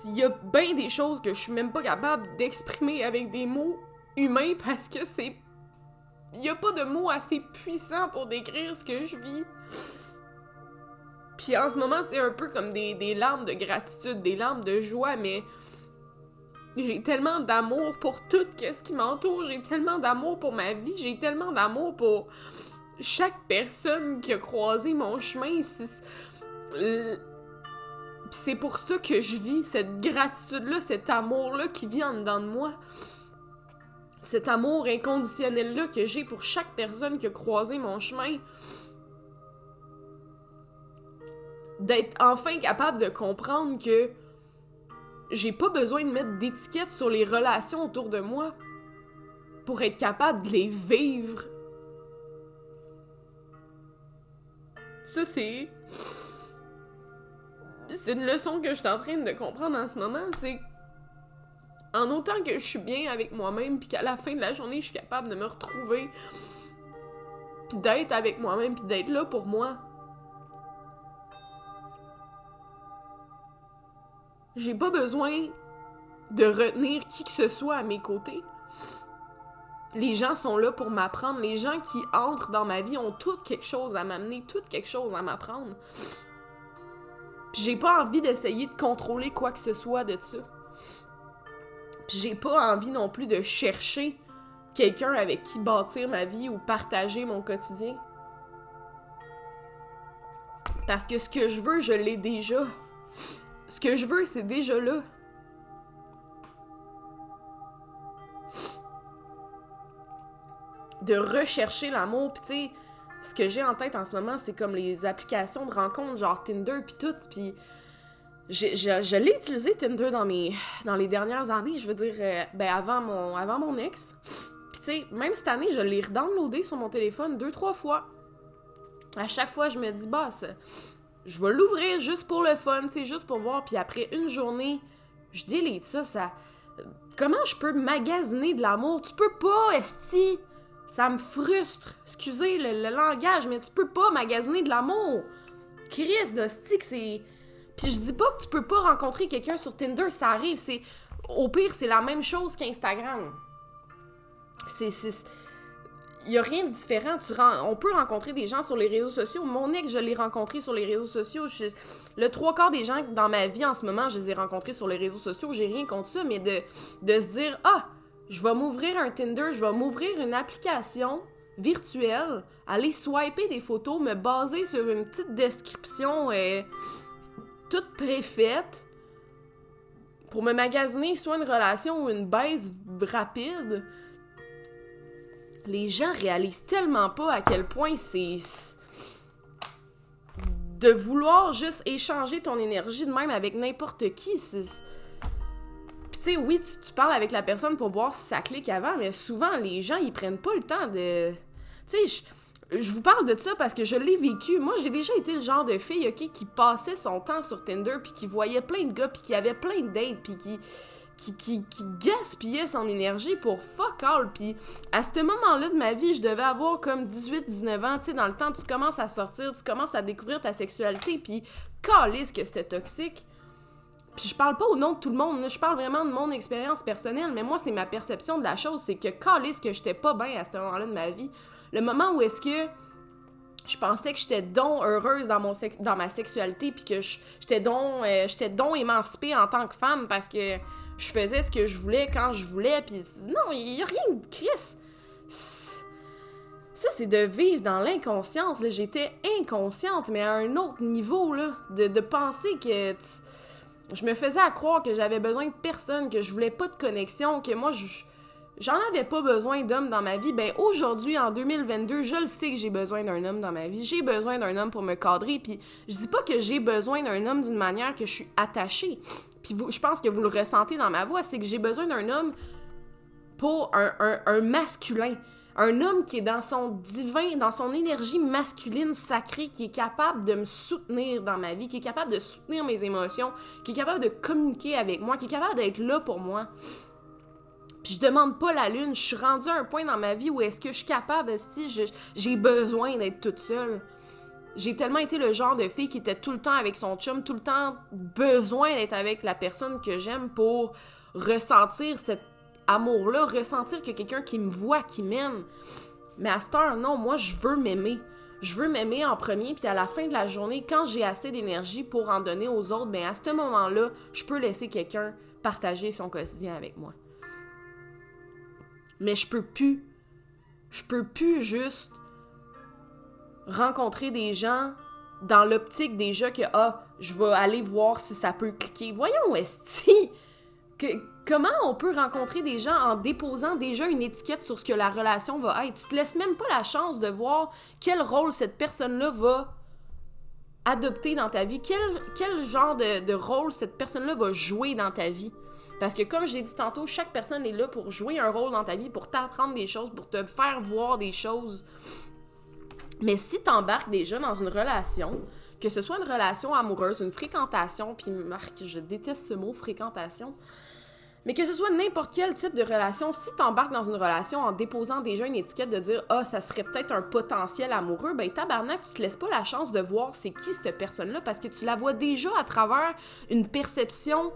il y a bien des choses que je suis même pas capable d'exprimer avec des mots humains parce que c'est il n'y a pas de mots assez puissants pour décrire ce que je vis. Puis en ce moment, c'est un peu comme des, larmes de gratitude, des larmes de joie, mais j'ai tellement d'amour pour tout ce qui m'entoure, j'ai tellement d'amour pour ma vie, j'ai tellement d'amour pour chaque personne qui a croisé mon chemin. C'est pour ça que je vis cette gratitude-là, cet amour-là qui vit en dedans de moi cet amour inconditionnel-là que j'ai pour chaque personne qui a croisé mon chemin. D'être enfin capable de comprendre que j'ai pas besoin de mettre d'étiquettes sur les relations autour de moi pour être capable de les vivre. Ça, c'est. C'est une leçon que je suis en train de comprendre en ce moment, c'est en autant que je suis bien avec moi-même, puis qu'à la fin de la journée, je suis capable de me retrouver puis d'être avec moi-même, puis d'être là pour moi. J'ai pas besoin de retenir qui que ce soit à mes côtés. Les gens sont là pour m'apprendre. Les gens qui entrent dans ma vie ont toutes quelque chose à m'amener, toutes quelque chose à m'apprendre. J'ai pas envie d'essayer de contrôler quoi que ce soit de ça. Puis j'ai pas envie non plus de chercher quelqu'un avec qui bâtir ma vie ou partager mon quotidien. Parce que ce que je veux, je l'ai déjà. Ce que je veux, c'est déjà là. De rechercher l'amour, puis tu sais, ce que j'ai en tête en ce moment, c'est comme les applications de rencontres, genre Tinder, puis tout, puis je, l'ai utilisé Tinder dans mes dans les dernières années, je veux dire, euh, ben avant mon, avant mon ex. Puis tu sais, même cette année, je l'ai redownloadé sur mon téléphone deux, trois fois. À chaque fois, je me dis, bah, je vais l'ouvrir juste pour le fun, c'est juste pour voir. Puis après une journée, je delete ça, ça... Comment je peux magasiner de l'amour? Tu peux pas, esti! Ça me frustre. Excusez le, langage, mais tu peux pas magasiner de l'amour. Chris de c'est... Puis je dis pas que tu peux pas rencontrer quelqu'un sur Tinder, ça arrive, c'est... Au pire, c'est la même chose qu'Instagram. C'est il y a rien de différent. Tu On peut rencontrer des gens sur les réseaux sociaux. Mon ex, je l'ai rencontré sur les réseaux sociaux. Le trois quarts des gens dans ma vie en ce moment, je les ai rencontrés sur les réseaux sociaux. J'ai rien contre ça, mais de, de se dire Ah, je vais m'ouvrir un Tinder, je vais m'ouvrir une application virtuelle, aller swiper des photos, me baser sur une petite description euh, toute préfaite pour me magasiner soit une relation ou une baisse rapide les gens réalisent tellement pas à quel point c'est de vouloir juste échanger ton énergie de même avec n'importe qui. Puis tu sais, oui, tu, parles avec la personne pour voir si ça clique avant, mais souvent les gens ils prennent pas le temps de. Tu sais, je vous parle de ça parce que je l'ai vécu. Moi, j'ai déjà été le genre de fille, ok, qui passait son temps sur Tinder puis qui voyait plein de gars puis qui avait plein de dates puis qui qui, qui, gaspillait son énergie pour fuck all. Puis à ce moment-là de ma vie, je devais avoir comme 18-19 ans. Tu sais, dans le temps, tu commences à sortir, tu commences à découvrir ta sexualité. Puis calisse que c'était toxique. Puis je parle pas au nom de tout le monde, je parle vraiment de mon expérience personnelle, mais moi, c'est ma perception de la chose. C'est que calisse que j'étais pas bien à ce moment-là de ma vie. Le moment où est-ce que je pensais que j'étais donc heureuse dans, mon dans ma sexualité, puis que j'étais donc, euh, donc émancipée en tant que femme parce que je faisais ce que je voulais quand je voulais, puis non, il y a rien de Chris. Ça, c'est de vivre dans l'inconscience. J'étais inconsciente, mais à un autre niveau, là, de, de penser que... Je me faisais à croire que j'avais besoin de personne, que je voulais pas de connexion, que moi, je j'en avais pas besoin d'homme dans ma vie, ben aujourd'hui, en 2022, je le sais que j'ai besoin d'un homme dans ma vie. J'ai besoin d'un homme pour me cadrer, puis je dis pas que j'ai besoin d'un homme d'une manière que je suis attachée. Puis je pense que vous le ressentez dans ma voix, c'est que j'ai besoin d'un homme pour un, un, masculin. Un homme qui est dans son divin, dans son énergie masculine sacrée, qui est capable de me soutenir dans ma vie, qui est capable de soutenir mes émotions, qui est capable de communiquer avec moi, qui est capable d'être là pour moi. Puis je demande pas la lune, je suis rendue à un point dans ma vie où est-ce que je suis capable, si j'ai besoin d'être toute seule. J'ai tellement été le genre de fille qui était tout le temps avec son chum, tout le temps besoin d'être avec la personne que j'aime pour ressentir cet amour-là, ressentir que quelqu'un qui me voit, qui m'aime. Mais à cette heure, non, moi, je veux m'aimer. Je veux m'aimer en premier, puis à la fin de la journée, quand j'ai assez d'énergie pour en donner aux autres, ben à ce moment-là, je peux laisser quelqu'un partager son quotidien avec moi. Mais je peux plus. Je peux plus juste rencontrer des gens dans l'optique déjà que ah, je vais aller voir si ça peut cliquer. Voyons, Esti! Que, comment on peut rencontrer des gens en déposant déjà une étiquette sur ce que la relation va être? Tu te laisses même pas la chance de voir quel rôle cette personne-là va adopter dans ta vie, quel, genre de, de rôle cette personne-là va jouer dans ta vie? Parce que comme je l'ai dit tantôt, chaque personne est là pour jouer un rôle dans ta vie, pour t'apprendre des choses, pour te faire voir des choses. Mais si t'embarques déjà dans une relation, que ce soit une relation amoureuse, une fréquentation, puis Marc, je déteste ce mot fréquentation, Mais que ce soit n'importe quel type de relation, si t'embarques dans une relation en déposant déjà une étiquette de dire ah ça serait peut-être un potentiel amoureux, ben tabarnak, tu te laisses pas la chance de voir c'est qui cette personne-là parce que tu la vois déjà à travers une perception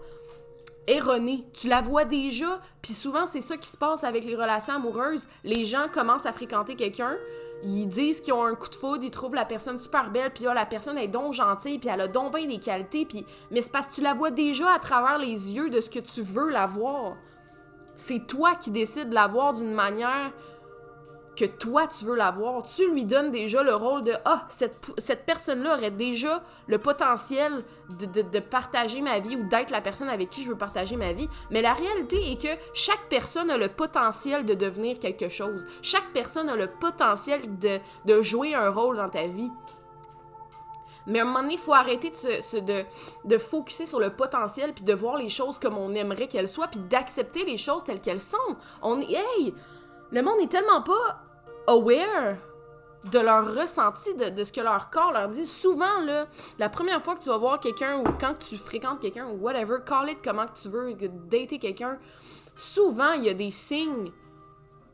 erronée. Tu la vois déjà, puis souvent c'est ça qui se passe avec les relations amoureuses. Les gens commencent à fréquenter quelqu'un, ils disent qu'ils ont un coup de foudre, ils trouvent la personne super belle, puis là, la personne est donc gentille, puis elle a donc bien des qualités, puis... Mais c'est parce que tu la vois déjà à travers les yeux de ce que tu veux la voir. C'est toi qui décides de la voir d'une manière que toi tu veux l'avoir, tu lui donnes déjà le rôle de Ah, cette, cette personne-là aurait déjà le potentiel de, de, partager ma vie ou d'être la personne avec qui je veux partager ma vie. Mais la réalité est que chaque personne a le potentiel de devenir quelque chose. Chaque personne a le potentiel de, de jouer un rôle dans ta vie. Mais à un moment donné, il faut arrêter de, de, de focuser sur le potentiel, puis de voir les choses comme on aimerait qu'elles soient, puis d'accepter les choses telles qu'elles sont. On est, hey, le monde n'est tellement pas aware de leur ressenti, de, ce que leur corps leur dit. Souvent, là, la première fois que tu vas voir quelqu'un ou quand tu fréquentes quelqu'un ou whatever, call it comment tu veux, dater quelqu'un, souvent, il y a des signes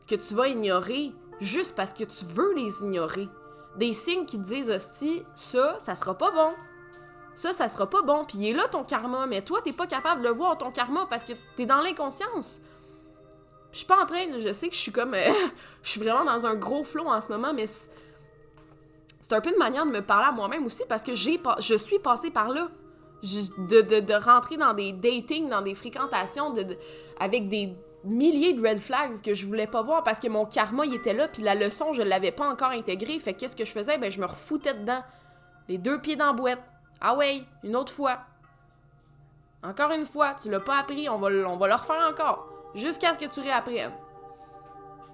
que tu vas ignorer juste parce que tu veux les ignorer. Des signes qui te disent, hostie, ça, ça sera pas bon. Ça, ça sera pas bon. Puis il est là ton karma, mais toi, t'es pas capable de voir, ton karma, parce que t'es dans l'inconscience. Je suis pas en train, je sais que je suis comme. Euh, [laughs] je suis vraiment dans un gros flot en ce moment, mais c'est un peu une manière de me parler à moi-même aussi parce que je suis passée par là. De, rentrer dans des datings, dans des fréquentations avec des milliers de red flags que je voulais pas voir parce que mon karma il était là puis la leçon je l'avais pas encore intégrée. Fait qu'est-ce que je faisais? Ben je me refoutais dedans. Les deux pieds dans la boîte. Ah ouais une autre fois. Encore une fois tu l'as pas appris on va le refaire encore jusqu'à ce que tu réapprennes.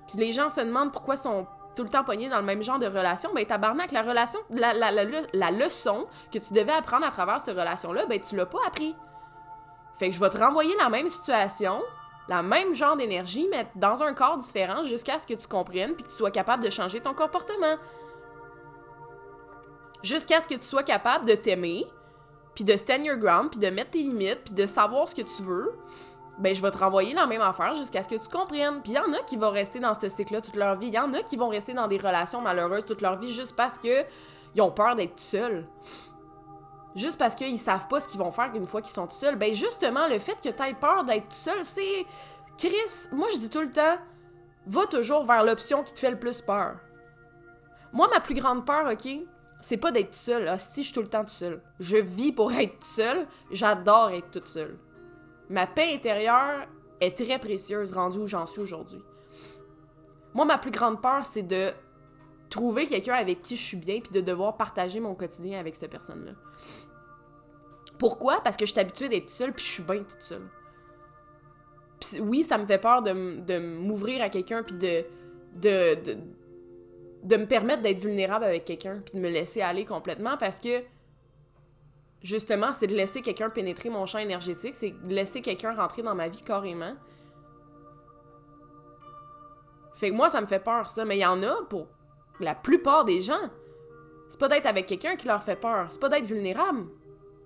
Puis les gens se demandent pourquoi ils sont tout le temps pognés dans le même genre de relation. Ben, tabarnak, la relation, la, leçon que tu devais apprendre à travers cette relation-là, ben, tu l'as pas appris. Fait que je vais te renvoyer la même situation, la même genre d'énergie, mais dans un corps différent jusqu'à ce que tu comprennes puis que tu sois capable de changer ton comportement. Jusqu'à ce que tu sois capable de t'aimer, puis de stand your ground, puis de mettre tes limites, puis de savoir ce que tu veux, ben je vais te renvoyer la même affaire jusqu'à ce que tu comprennes. Puis il y en a qui vont rester dans ce cycle-là toute leur vie. Il y en a qui vont rester dans des relations malheureuses toute leur vie juste parce que ils ont peur d'être seuls. Juste parce qu'ils savent pas ce qu'ils vont faire une fois qu'ils sont seuls. Ben justement, le fait que tu aies peur d'être seul, c'est. Chris, moi je dis tout le temps, va toujours vers l'option qui te fait le plus peur. Moi, ma plus grande peur, ok, c'est pas d'être seul. Ah, si je suis tout le temps tout seul. Je vis pour être seul. J'adore être toute seule. Ma paix intérieure est très précieuse rendue où j'en suis aujourd'hui. Moi, ma plus grande peur, c'est de trouver quelqu'un avec qui je suis bien puis de devoir partager mon quotidien avec cette personne-là. Pourquoi? Parce que je suis habituée d'être seule puis je suis bien toute seule. Puis oui, ça me fait peur de, m'ouvrir à quelqu'un puis de, de, de me permettre d'être vulnérable avec quelqu'un puis de me laisser aller complètement parce que justement, c'est de laisser quelqu'un pénétrer mon champ énergétique, c'est de laisser quelqu'un rentrer dans ma vie carrément. Fait que moi, ça me fait peur, ça. Mais il y en a pour la plupart des gens. C'est pas d'être avec quelqu'un qui leur fait peur. C'est pas d'être vulnérable.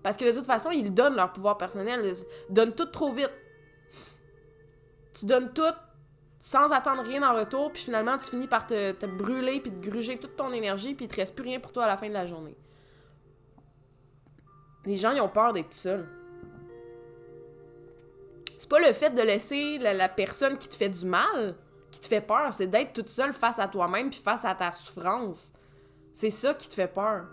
Parce que de toute façon, ils donnent leur pouvoir personnel. Ils donnent tout trop vite. Tu donnes tout sans attendre rien en retour, puis finalement, tu finis par te, te brûler, puis te gruger toute ton énergie, puis il te reste plus rien pour toi à la fin de la journée. Les gens, ils ont peur d'être seuls. C'est pas le fait de laisser la, personne qui te fait du mal qui te fait peur, c'est d'être toute seule face à toi-même puis face à ta souffrance. C'est ça qui te fait peur.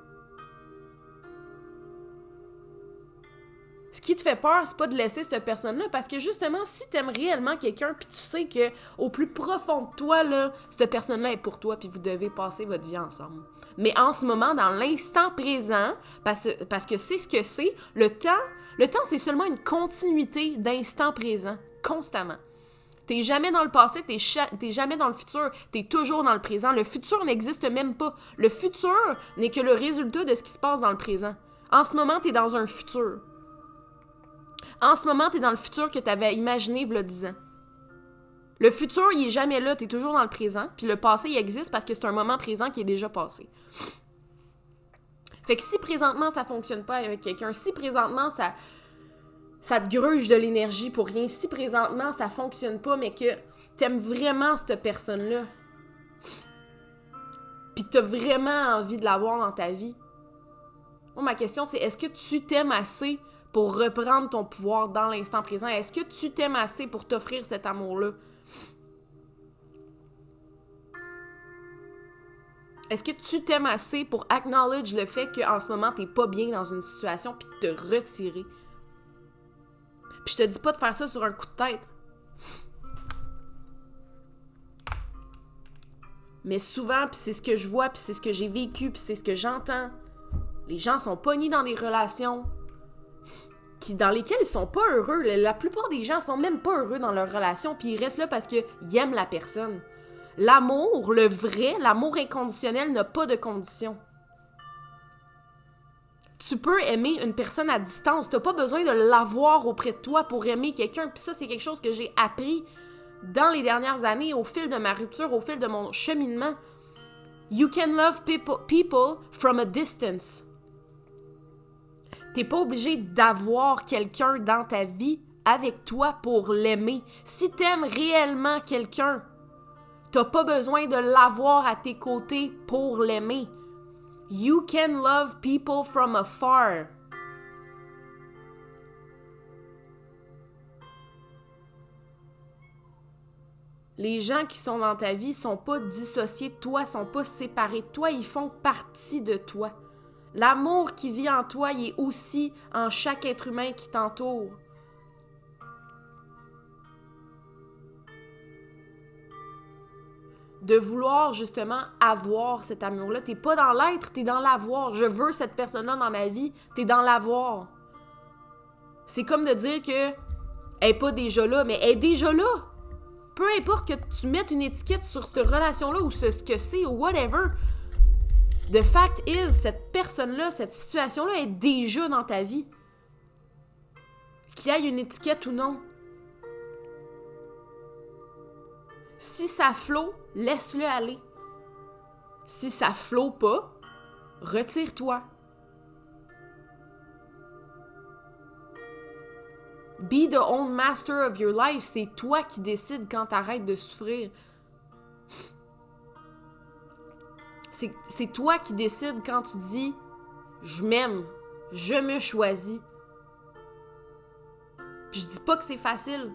Qui te fait peur, c'est pas de laisser cette personne-là, parce que justement, si t'aimes réellement quelqu'un, puis tu sais que au plus profond de toi, là, cette personne-là est pour toi, puis vous devez passer votre vie ensemble. Mais en ce moment, dans l'instant présent, parce, parce que c'est ce que c'est, le temps, le temps, c'est seulement une continuité d'instant présent, constamment. T'es jamais dans le passé, t'es, jamais dans le futur, t'es toujours dans le présent. Le futur n'existe même pas. Le futur n'est que le résultat de ce qui se passe dans le présent. En ce moment, t'es dans un futur. En ce moment, t'es dans le futur que t'avais imaginé il y a 10 ans. Le futur, il est jamais là, t'es toujours dans le présent. Puis le passé, il existe parce que c'est un moment présent qui est déjà passé. Fait que si présentement ça fonctionne pas avec quelqu'un, si présentement ça ça te gruge de l'énergie pour rien. Si présentement ça fonctionne pas, mais que t'aimes vraiment cette personne-là, puis que t'as vraiment envie de l'avoir dans ta vie, moi, ma question c'est est-ce que tu t'aimes assez pour reprendre ton pouvoir dans l'instant présent? Est-ce que tu t'aimes assez pour t'offrir cet amour-là? Est-ce que tu t'aimes assez pour acknowledge le fait qu'en ce moment, t'es pas bien dans une situation puis te retirer? Puis je te dis pas de faire ça sur un coup de tête. Mais souvent, puis c'est ce que je vois, puis c'est ce que j'ai vécu, puis c'est ce que j'entends. Les gens sont pognés dans des relations dans lesquelles ils sont pas heureux. La plupart des gens sont même pas heureux dans leur relation, puis ils restent là parce qu'ils aiment la personne. L'amour, le vrai, l'amour inconditionnel n'a pas de conditions. Tu peux aimer une personne à distance. T'as pas besoin de l'avoir auprès de toi pour aimer quelqu'un. Puis ça, c'est quelque chose que j'ai appris dans les dernières années, au fil de ma rupture, au fil de mon cheminement. You can love people from a distance. T'es pas obligé d'avoir quelqu'un dans ta vie avec toi pour l'aimer. Si t'aimes réellement quelqu'un, t'as pas besoin de l'avoir à tes côtés pour l'aimer. You can love people from afar. Les gens qui sont dans ta vie sont pas dissociés de toi, sont pas séparés toi, ils font partie de toi. L'amour qui vit en toi, il est aussi en chaque être humain qui t'entoure. De vouloir justement avoir cet amour-là. T'es pas dans l'être, t'es dans l'avoir. Je veux cette personne-là dans ma vie, t'es dans l'avoir. C'est comme de dire que elle est pas déjà là, mais elle est déjà là. Peu importe que tu mettes une étiquette sur cette relation-là ou ce, ce que c'est ou whatever, The fact is, cette personne-là, cette situation-là est déjà dans ta vie. Qu'il y ait une étiquette ou non. Si ça flot, laisse-le aller. Si ça flot pas, retire-toi. Be the own master of your life. C'est toi qui décides quand t'arrêtes de souffrir. C'est toi qui décides quand tu dis je m'aime, je me choisis. Puis je dis pas que c'est facile.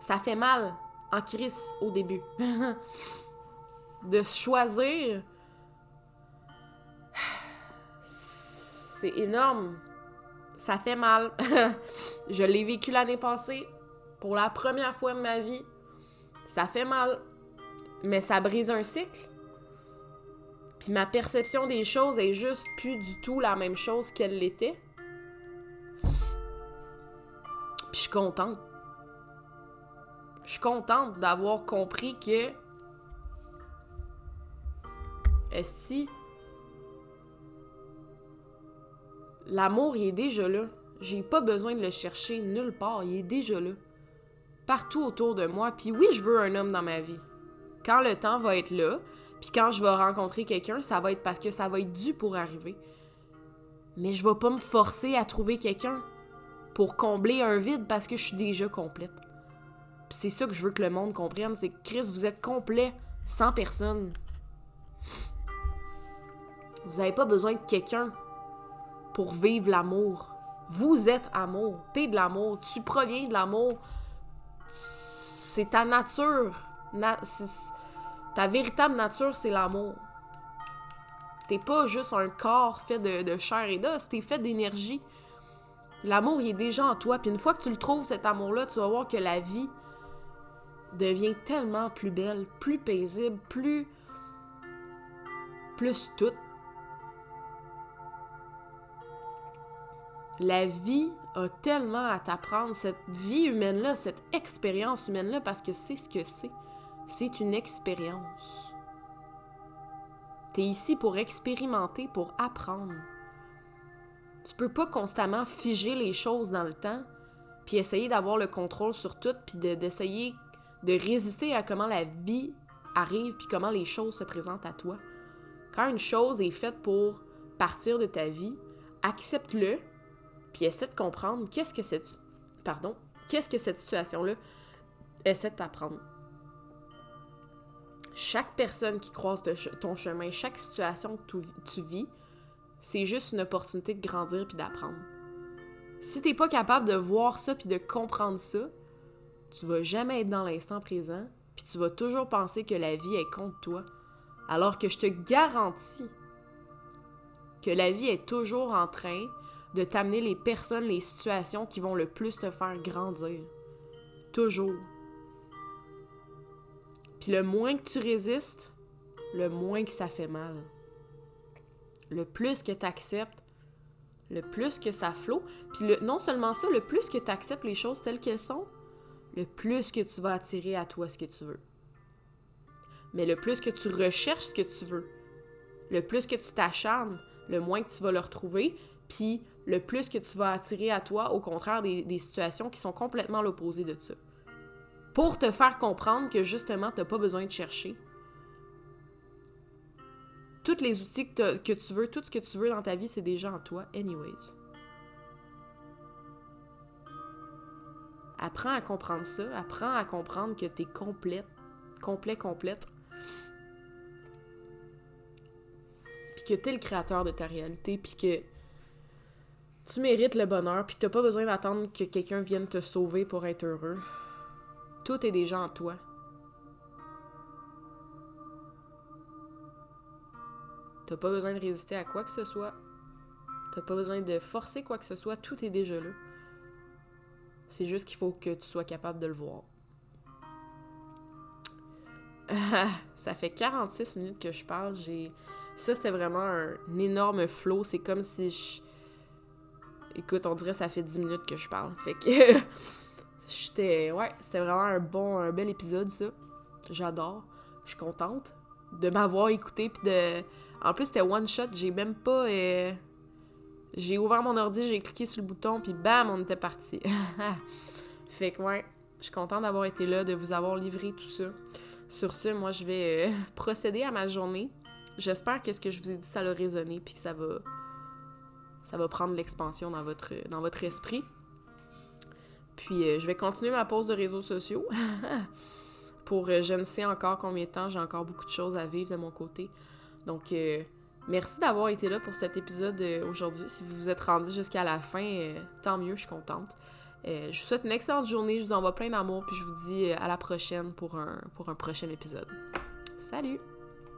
Ça fait mal en crise au début. [laughs] de se choisir, c'est énorme. Ça fait mal. [laughs] je l'ai vécu l'année passée pour la première fois de ma vie. Ça fait mal mais ça brise un cycle. Puis ma perception des choses est juste plus du tout la même chose qu'elle l'était. Puis je suis contente. Je suis contente d'avoir compris que. Esti. L'amour, il est déjà là. J'ai pas besoin de le chercher nulle part. Il est déjà là. Partout autour de moi. Puis oui, je veux un homme dans ma vie quand le temps va être là, puis quand je vais rencontrer quelqu'un, ça va être parce que ça va être dû pour arriver. Mais je vais pas me forcer à trouver quelqu'un pour combler un vide parce que je suis déjà complète. C'est ça que je veux que le monde comprenne, c'est que Chris, vous êtes complet sans personne. Vous n'avez pas besoin de quelqu'un pour vivre l'amour. Vous êtes amour. T'es de l'amour. Tu proviens de l'amour. C'est ta nature. Ta véritable nature, c'est l'amour. T'es pas juste un corps fait de, chair et d'os, t'es fait d'énergie. L'amour, il est déjà en toi. Puis une fois que tu le trouves, cet amour-là, tu vas voir que la vie devient tellement plus belle, plus paisible, plus. plus toute. La vie a tellement à t'apprendre, cette vie humaine-là, cette expérience humaine-là, parce que c'est ce que c'est. C'est une expérience. Tu es ici pour expérimenter, pour apprendre. Tu peux pas constamment figer les choses dans le temps, puis essayer d'avoir le contrôle sur tout, puis d'essayer de, résister à comment la vie arrive, puis comment les choses se présentent à toi. Quand une chose est faite pour partir de ta vie, accepte-le, Puis essaie de comprendre qu'est-ce que cette... Pardon. Qu'est-ce que cette situation-là essaie de t'apprendre. Chaque personne qui croise ton chemin, chaque situation que tu vis, c'est juste une opportunité de grandir puis d'apprendre. Si t'es pas capable de voir ça puis de comprendre ça, tu vas jamais être dans l'instant présent, puis tu vas toujours penser que la vie est contre toi. Alors que je te garantis que la vie est toujours en train de t'amener les personnes, les situations qui vont le plus te faire grandir. Toujours. Puis le moins que tu résistes, le moins que ça fait mal. Le plus que tu acceptes, le plus que ça flot. Puis non seulement ça, le plus que tu acceptes les choses telles qu'elles sont, le plus que tu vas attirer à toi ce que tu veux. Mais le plus que tu recherches ce que tu veux, le plus que tu t'acharnes, le moins que tu vas le retrouver, puis le plus que tu vas attirer à toi, au contraire, des, situations qui sont complètement l'opposé de ça. Pour te faire comprendre que justement, tu n'as pas besoin de chercher. Tous les outils que, tu veux, tout ce que tu veux dans ta vie, c'est déjà en toi, anyways. Apprends à comprendre ça. Apprends à comprendre que tu es complète, complet, complète. Puis que tu es le créateur de ta réalité, puis que tu mérites le bonheur, puis que tu pas besoin d'attendre que quelqu'un vienne te sauver pour être heureux. Tout est déjà en toi. T'as pas besoin de résister à quoi que ce soit. T'as pas besoin de forcer quoi que ce soit. Tout est déjà là. C'est juste qu'il faut que tu sois capable de le voir. [laughs] ça fait 46 minutes que je parle. J'ai ça c'était vraiment un, énorme flow. C'est comme si je Écoute, on dirait que ça fait 10 minutes que je parle. Fait que [laughs] j'étais ouais, c'était vraiment un bon un bel épisode ça. J'adore. Je suis contente de m'avoir écouté puis de en plus c'était one shot, j'ai même pas euh, j'ai ouvert mon ordi, j'ai cliqué sur le bouton, puis bam, on était parti. [laughs] fait que ouais, je suis contente d'avoir été là, de vous avoir livré tout ça. Sur ce, moi, je vais euh, [laughs] procéder à ma journée. J'espère que ce que je vous ai dit, ça a résonné, puis que ça va, ça va prendre l'expansion dans votre, dans votre esprit. Puis euh, je vais continuer ma pause de réseaux sociaux. [laughs] Pour euh, je ne sais encore combien de temps, j'ai encore beaucoup de choses à vivre de mon côté. Donc, Merci d'avoir été là pour cet épisode euh, aujourd'hui. Si vous vous êtes rendu jusqu'à la fin, euh, tant mieux, je suis contente. Euh, je vous souhaite une excellente journée, je vous envoie plein d'amour, puis je vous dis à la prochaine pour un, pour un prochain épisode. Salut!